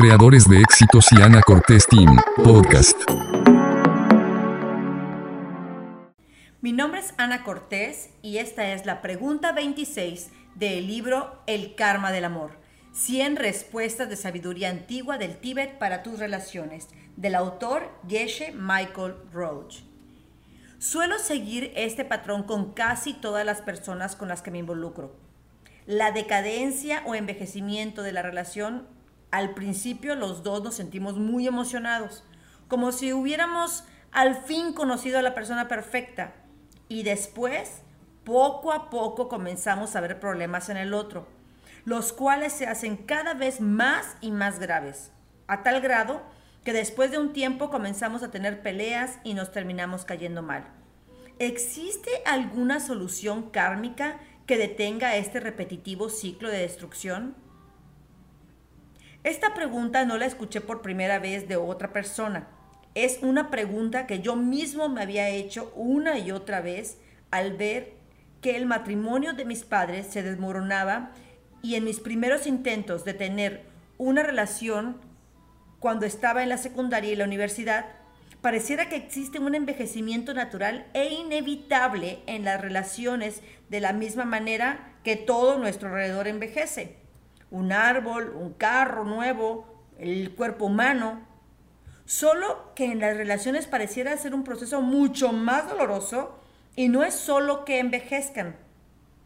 creadores de éxitos y Ana Cortés Team, podcast. Mi nombre es Ana Cortés y esta es la pregunta 26 del libro El Karma del Amor. 100 respuestas de sabiduría antigua del Tíbet para tus relaciones, del autor Geshe Michael Roach. Suelo seguir este patrón con casi todas las personas con las que me involucro. La decadencia o envejecimiento de la relación, al principio los dos nos sentimos muy emocionados, como si hubiéramos al fin conocido a la persona perfecta. Y después, poco a poco comenzamos a ver problemas en el otro, los cuales se hacen cada vez más y más graves, a tal grado que después de un tiempo comenzamos a tener peleas y nos terminamos cayendo mal. ¿Existe alguna solución kármica que detenga este repetitivo ciclo de destrucción? Esta pregunta no la escuché por primera vez de otra persona. Es una pregunta que yo mismo me había hecho una y otra vez al ver que el matrimonio de mis padres se desmoronaba y en mis primeros intentos de tener una relación cuando estaba en la secundaria y la universidad, pareciera que existe un envejecimiento natural e inevitable en las relaciones de la misma manera que todo nuestro alrededor envejece. Un árbol, un carro nuevo, el cuerpo humano. Solo que en las relaciones pareciera ser un proceso mucho más doloroso y no es solo que envejezcan,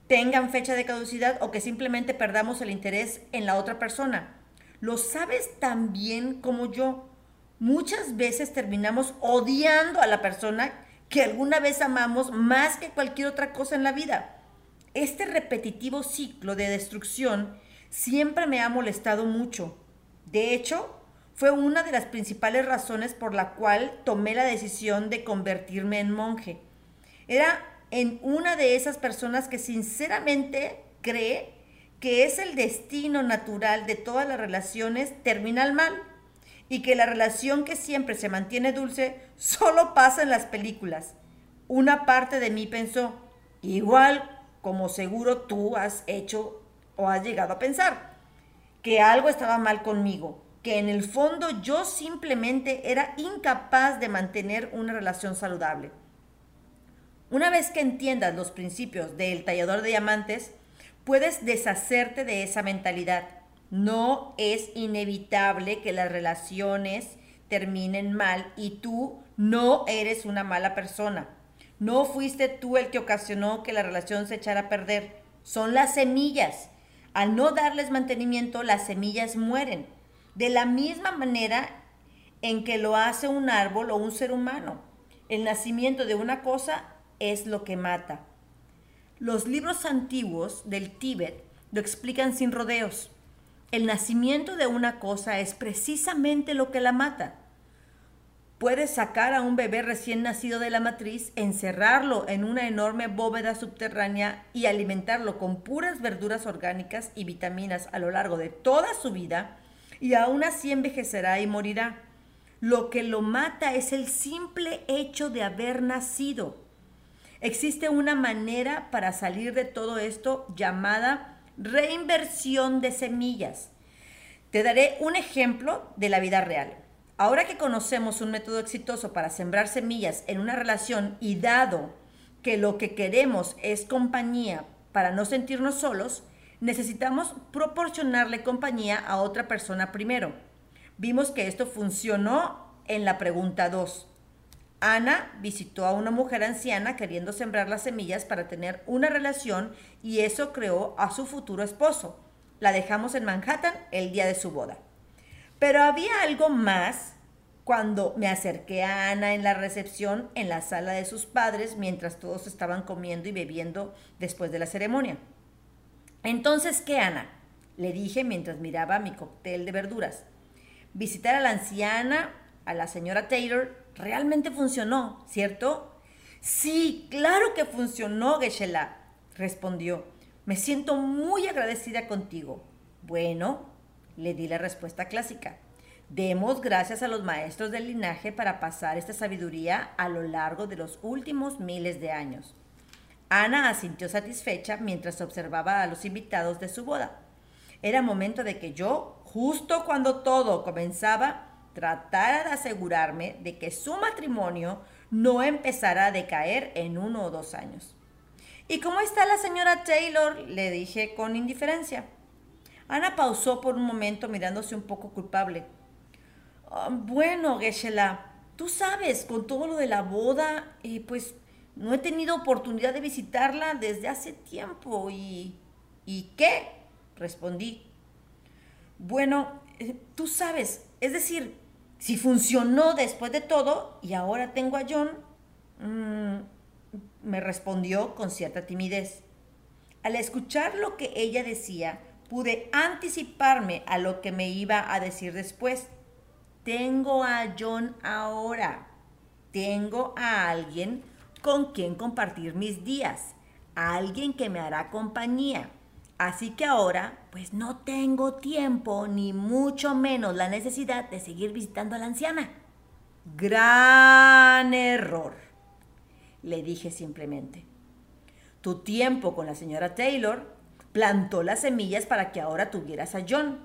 tengan fecha de caducidad o que simplemente perdamos el interés en la otra persona lo sabes tan bien como yo. Muchas veces terminamos odiando a la persona que alguna vez amamos más que cualquier otra cosa en la vida. Este repetitivo ciclo de destrucción siempre me ha molestado mucho. De hecho, fue una de las principales razones por la cual tomé la decisión de convertirme en monje. Era en una de esas personas que sinceramente cree que es el destino natural de todas las relaciones terminal mal y que la relación que siempre se mantiene dulce solo pasa en las películas. Una parte de mí pensó, igual como seguro tú has hecho o has llegado a pensar, que algo estaba mal conmigo, que en el fondo yo simplemente era incapaz de mantener una relación saludable. Una vez que entiendas los principios del tallador de diamantes, puedes deshacerte de esa mentalidad. No es inevitable que las relaciones terminen mal y tú no eres una mala persona. No fuiste tú el que ocasionó que la relación se echara a perder. Son las semillas. Al no darles mantenimiento, las semillas mueren. De la misma manera en que lo hace un árbol o un ser humano. El nacimiento de una cosa es lo que mata. Los libros antiguos del Tíbet lo explican sin rodeos. El nacimiento de una cosa es precisamente lo que la mata. Puedes sacar a un bebé recién nacido de la matriz, encerrarlo en una enorme bóveda subterránea y alimentarlo con puras verduras orgánicas y vitaminas a lo largo de toda su vida, y aún así envejecerá y morirá. Lo que lo mata es el simple hecho de haber nacido. Existe una manera para salir de todo esto llamada reinversión de semillas. Te daré un ejemplo de la vida real. Ahora que conocemos un método exitoso para sembrar semillas en una relación y dado que lo que queremos es compañía para no sentirnos solos, necesitamos proporcionarle compañía a otra persona primero. Vimos que esto funcionó en la pregunta 2. Ana visitó a una mujer anciana queriendo sembrar las semillas para tener una relación y eso creó a su futuro esposo. La dejamos en Manhattan el día de su boda. Pero había algo más cuando me acerqué a Ana en la recepción en la sala de sus padres mientras todos estaban comiendo y bebiendo después de la ceremonia. Entonces, ¿qué, Ana? Le dije mientras miraba mi cóctel de verduras. Visitar a la anciana, a la señora Taylor, realmente funcionó, ¿cierto? Sí, claro que funcionó, Geshe-la, respondió. Me siento muy agradecida contigo. Bueno, le di la respuesta clásica. Demos gracias a los maestros del linaje para pasar esta sabiduría a lo largo de los últimos miles de años. Ana asintió satisfecha mientras observaba a los invitados de su boda. Era momento de que yo justo cuando todo comenzaba, tratara de asegurarme de que su matrimonio no empezara a decaer en uno o dos años. ¿Y cómo está la señora Taylor? le dije con indiferencia. Ana pausó por un momento mirándose un poco culpable. Ah, bueno, Geshe-la, tú sabes, con todo lo de la boda, eh, pues no he tenido oportunidad de visitarla desde hace tiempo. ¿Y, ¿y qué? Respondí. Bueno, eh, tú sabes, es decir, si funcionó después de todo y ahora tengo a John, mm, me respondió con cierta timidez. Al escuchar lo que ella decía, pude anticiparme a lo que me iba a decir después. Tengo a John ahora. Tengo a alguien con quien compartir mis días. A alguien que me hará compañía. Así que ahora, pues no tengo tiempo ni mucho menos la necesidad de seguir visitando a la anciana. Gran error, le dije simplemente. Tu tiempo con la señora Taylor plantó las semillas para que ahora tuvieras a John.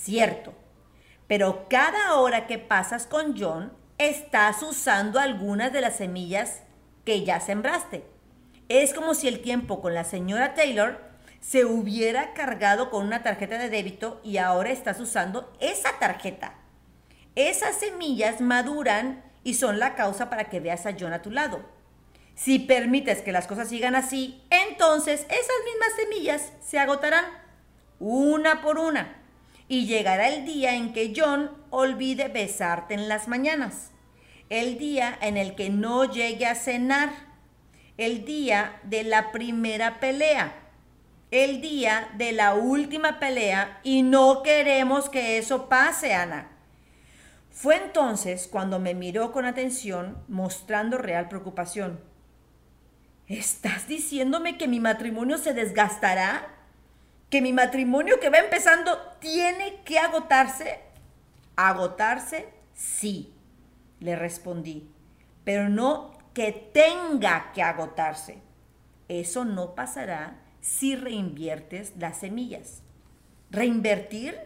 Cierto, pero cada hora que pasas con John, estás usando algunas de las semillas que ya sembraste. Es como si el tiempo con la señora Taylor se hubiera cargado con una tarjeta de débito y ahora estás usando esa tarjeta. Esas semillas maduran y son la causa para que veas a John a tu lado. Si permites que las cosas sigan así, entonces esas mismas semillas se agotarán una por una y llegará el día en que John olvide besarte en las mañanas, el día en el que no llegue a cenar, el día de la primera pelea el día de la última pelea y no queremos que eso pase, Ana. Fue entonces cuando me miró con atención, mostrando real preocupación. ¿Estás diciéndome que mi matrimonio se desgastará? ¿Que mi matrimonio que va empezando tiene que agotarse? ¿Agotarse? Sí, le respondí, pero no que tenga que agotarse. Eso no pasará si reinviertes las semillas. ¿Reinvertir?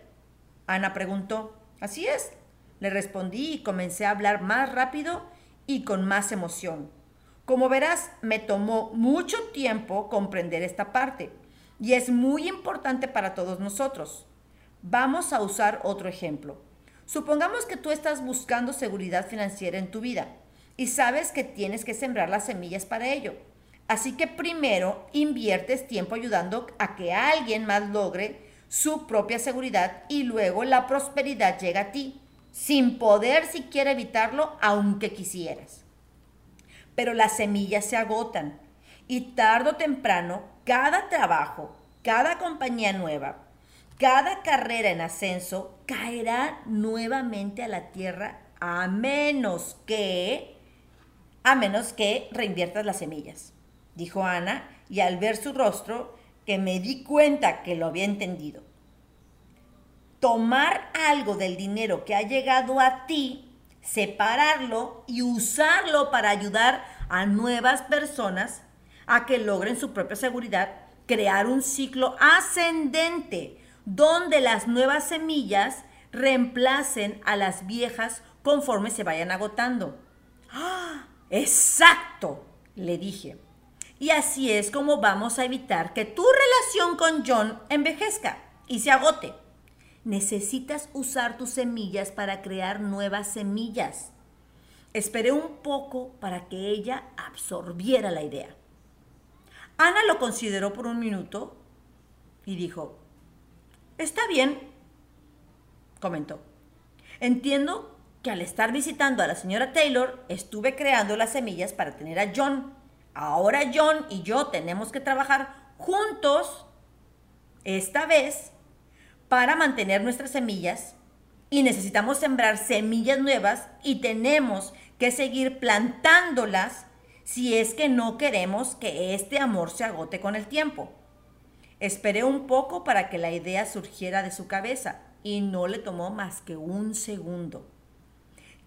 Ana preguntó. Así es. Le respondí y comencé a hablar más rápido y con más emoción. Como verás, me tomó mucho tiempo comprender esta parte y es muy importante para todos nosotros. Vamos a usar otro ejemplo. Supongamos que tú estás buscando seguridad financiera en tu vida y sabes que tienes que sembrar las semillas para ello. Así que primero inviertes tiempo ayudando a que alguien más logre su propia seguridad y luego la prosperidad llega a ti, sin poder siquiera evitarlo aunque quisieras. Pero las semillas se agotan y tarde o temprano cada trabajo, cada compañía nueva, cada carrera en ascenso caerá nuevamente a la tierra a menos que a menos que reinviertas las semillas dijo Ana, y al ver su rostro, que me di cuenta que lo había entendido. Tomar algo del dinero que ha llegado a ti, separarlo y usarlo para ayudar a nuevas personas a que logren su propia seguridad, crear un ciclo ascendente donde las nuevas semillas reemplacen a las viejas conforme se vayan agotando. ¡Ah! Exacto, le dije. Y así es como vamos a evitar que tu relación con John envejezca y se agote. Necesitas usar tus semillas para crear nuevas semillas. Esperé un poco para que ella absorbiera la idea. Ana lo consideró por un minuto y dijo, está bien, comentó. Entiendo que al estar visitando a la señora Taylor, estuve creando las semillas para tener a John Ahora John y yo tenemos que trabajar juntos, esta vez, para mantener nuestras semillas y necesitamos sembrar semillas nuevas y tenemos que seguir plantándolas si es que no queremos que este amor se agote con el tiempo. Esperé un poco para que la idea surgiera de su cabeza y no le tomó más que un segundo.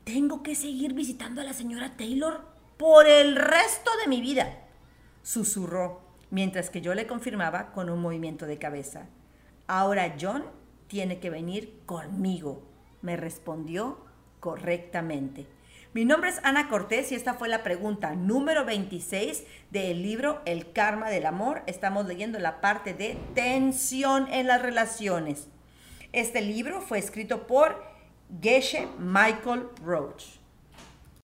¿Tengo que seguir visitando a la señora Taylor? por el resto de mi vida, susurró, mientras que yo le confirmaba con un movimiento de cabeza. Ahora John tiene que venir conmigo. Me respondió correctamente. Mi nombre es Ana Cortés y esta fue la pregunta número 26 del libro El Karma del Amor. Estamos leyendo la parte de tensión en las relaciones. Este libro fue escrito por Geshe Michael Roach.